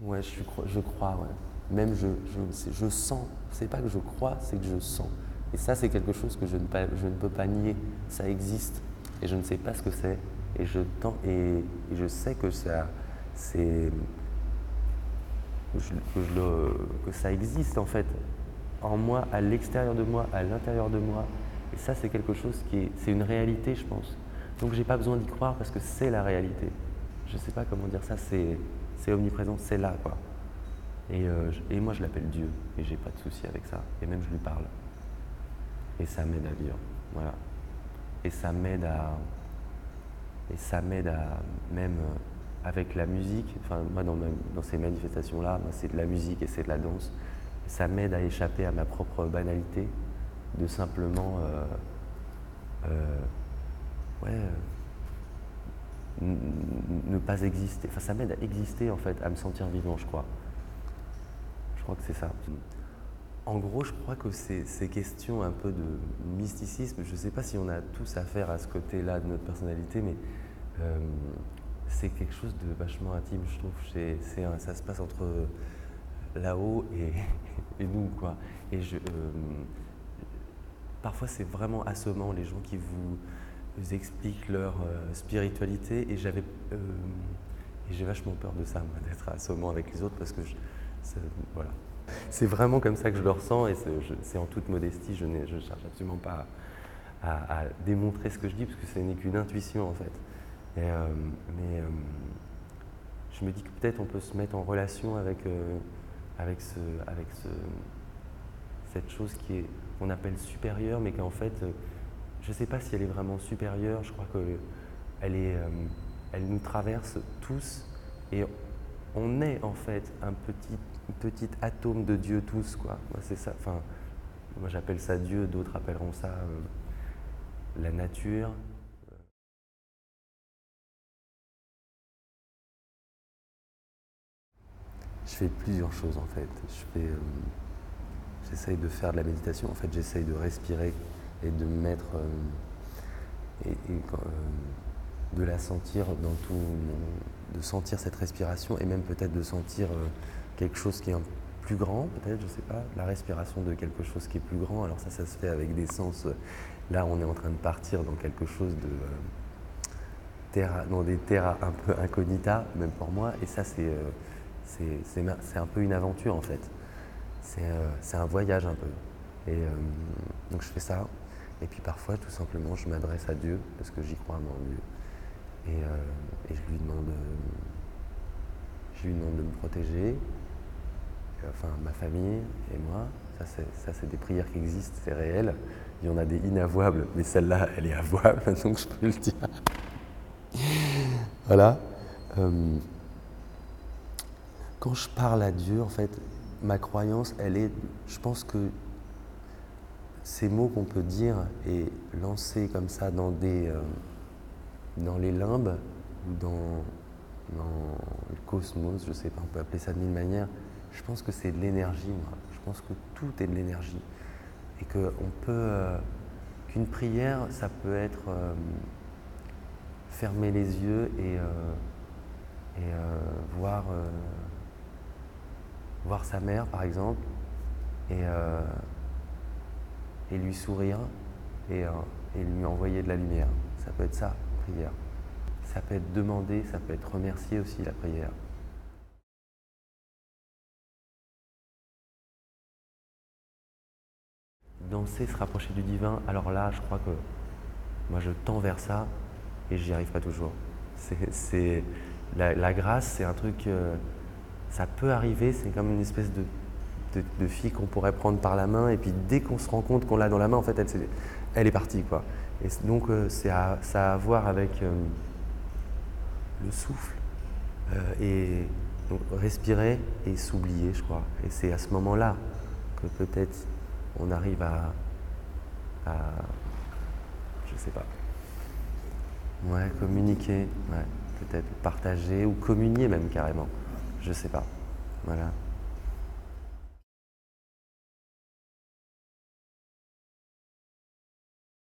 Ouais, je, crois, ouais. Même je, je, je sens, c'est pas que je crois, c'est que je sens. Et ça, c'est quelque chose que je ne, je ne, peux pas nier. Ça existe et je ne sais pas ce que c'est. Et je, et, et je sais que ça, c'est, que, que, ça existe en fait en moi, à l'extérieur de moi, à l'intérieur de moi. Et ça, c'est quelque chose qui est, c'est une réalité, je pense. Donc, j'ai pas besoin d'y croire parce que c'est la réalité. Je sais pas comment dire ça. C'est, c'est omniprésent, c'est là, quoi. Et, euh, et moi, je l'appelle Dieu, et j'ai pas de souci avec ça. Et même, je lui parle. Et ça m'aide à vivre, voilà. Et ça m'aide à, et ça m'aide à même euh, avec la musique. Enfin, moi, dans, ces manifestations-là, c'est de la musique et c'est de la danse. Ça m'aide à échapper à ma propre banalité, de simplement, euh, ouais ne pas exister. Enfin, ça m'aide à exister, en fait, à me sentir vivant, je crois. Je crois que c'est ça. En gros, je crois que ces, questions un peu de mysticisme, je ne sais pas si on a tous affaire à ce côté-là de notre personnalité, mais euh, c'est quelque chose de vachement intime, je trouve. C'est, ça se passe entre là-haut et, et, nous, quoi. Et je, euh, parfois, c'est vraiment assommant, les gens qui vous ils expliquent leur euh, spiritualité et j'avais euh, j'ai vachement peur de ça, d'être assommant avec les autres parce que voilà. C'est vraiment comme ça que je le ressens et c'est en toute modestie, je ne cherche absolument pas à, démontrer ce que je dis parce que ce n'est qu'une intuition en fait. Euh, mais je me dis que peut-être on peut se mettre en relation avec, avec, ce, avec ce, cette chose qui est qu'on appelle supérieure mais qu'en fait je ne sais pas si elle est vraiment supérieure, je crois qu'elle euh, nous traverse tous et on est en fait un petit, atome de Dieu tous. Quoi. Moi. Enfin, moi, j'appelle ça Dieu, d'autres appelleront ça euh, la nature. Je fais plusieurs choses en fait. Je euh, j'essaye de faire de la méditation. En fait, j'essaye de respirer et de mettre euh, et, euh, de la sentir dans tout, de sentir cette respiration et même peut-être de sentir euh, quelque chose qui est plus grand, peut-être, je sais pas, la respiration de quelque chose qui est plus grand. Alors ça, ça se fait avec des sens. Là, on est en train de partir dans quelque chose de terra, dans des terras un peu incognita, même pour moi. Et ça, c'est c'est un peu une aventure en fait. C'est un voyage un peu. Et donc je fais ça. Et puis parfois, tout simplement, je m'adresse à Dieu, parce que j'y crois en Dieu. Et, euh, je, lui demande, je lui demande de me protéger, enfin ma famille et moi. Ça, c'est des prières qui existent, c'est réel. Il y en a des inavouables, mais celle-là, elle est avouable, donc je peux le dire. voilà. Euh, quand je parle à Dieu, en fait, ma croyance, elle est, je pense que ces mots qu'on peut dire et lancer comme ça dans, des, euh, dans les limbes ou dans, le cosmos, je ne sais pas, on peut appeler ça de mille manières, je pense que c'est de l'énergie, moi. Je pense que tout est de l'énergie. Et qu'on peut. Euh, qu'une prière, ça peut être euh, fermer les yeux et, et voir, voir sa mère, par exemple, et et lui sourire et, euh, et, lui envoyer de la lumière. Ça peut être ça, prière. Ça peut être demander, ça peut être remercier aussi la prière. Danser, se rapprocher du divin, alors là, je crois que moi je tends vers ça et j'y arrive pas toujours. C'est, la, grâce, c'est un truc, euh, ça peut arriver, c'est comme une espèce de de, filles qu'on pourrait prendre par la main, et puis dès qu'on se rend compte qu'on l'a dans la main, en fait, elle, elle est partie. Quoi. Et donc, euh, c'est ça a à voir avec euh, le souffle, euh, et donc, respirer et s'oublier, je crois. Et c'est à ce moment-là que peut-être on arrive à, à, je sais pas, ouais, communiquer, ouais, peut-être partager ou communier même carrément, je sais pas. Voilà.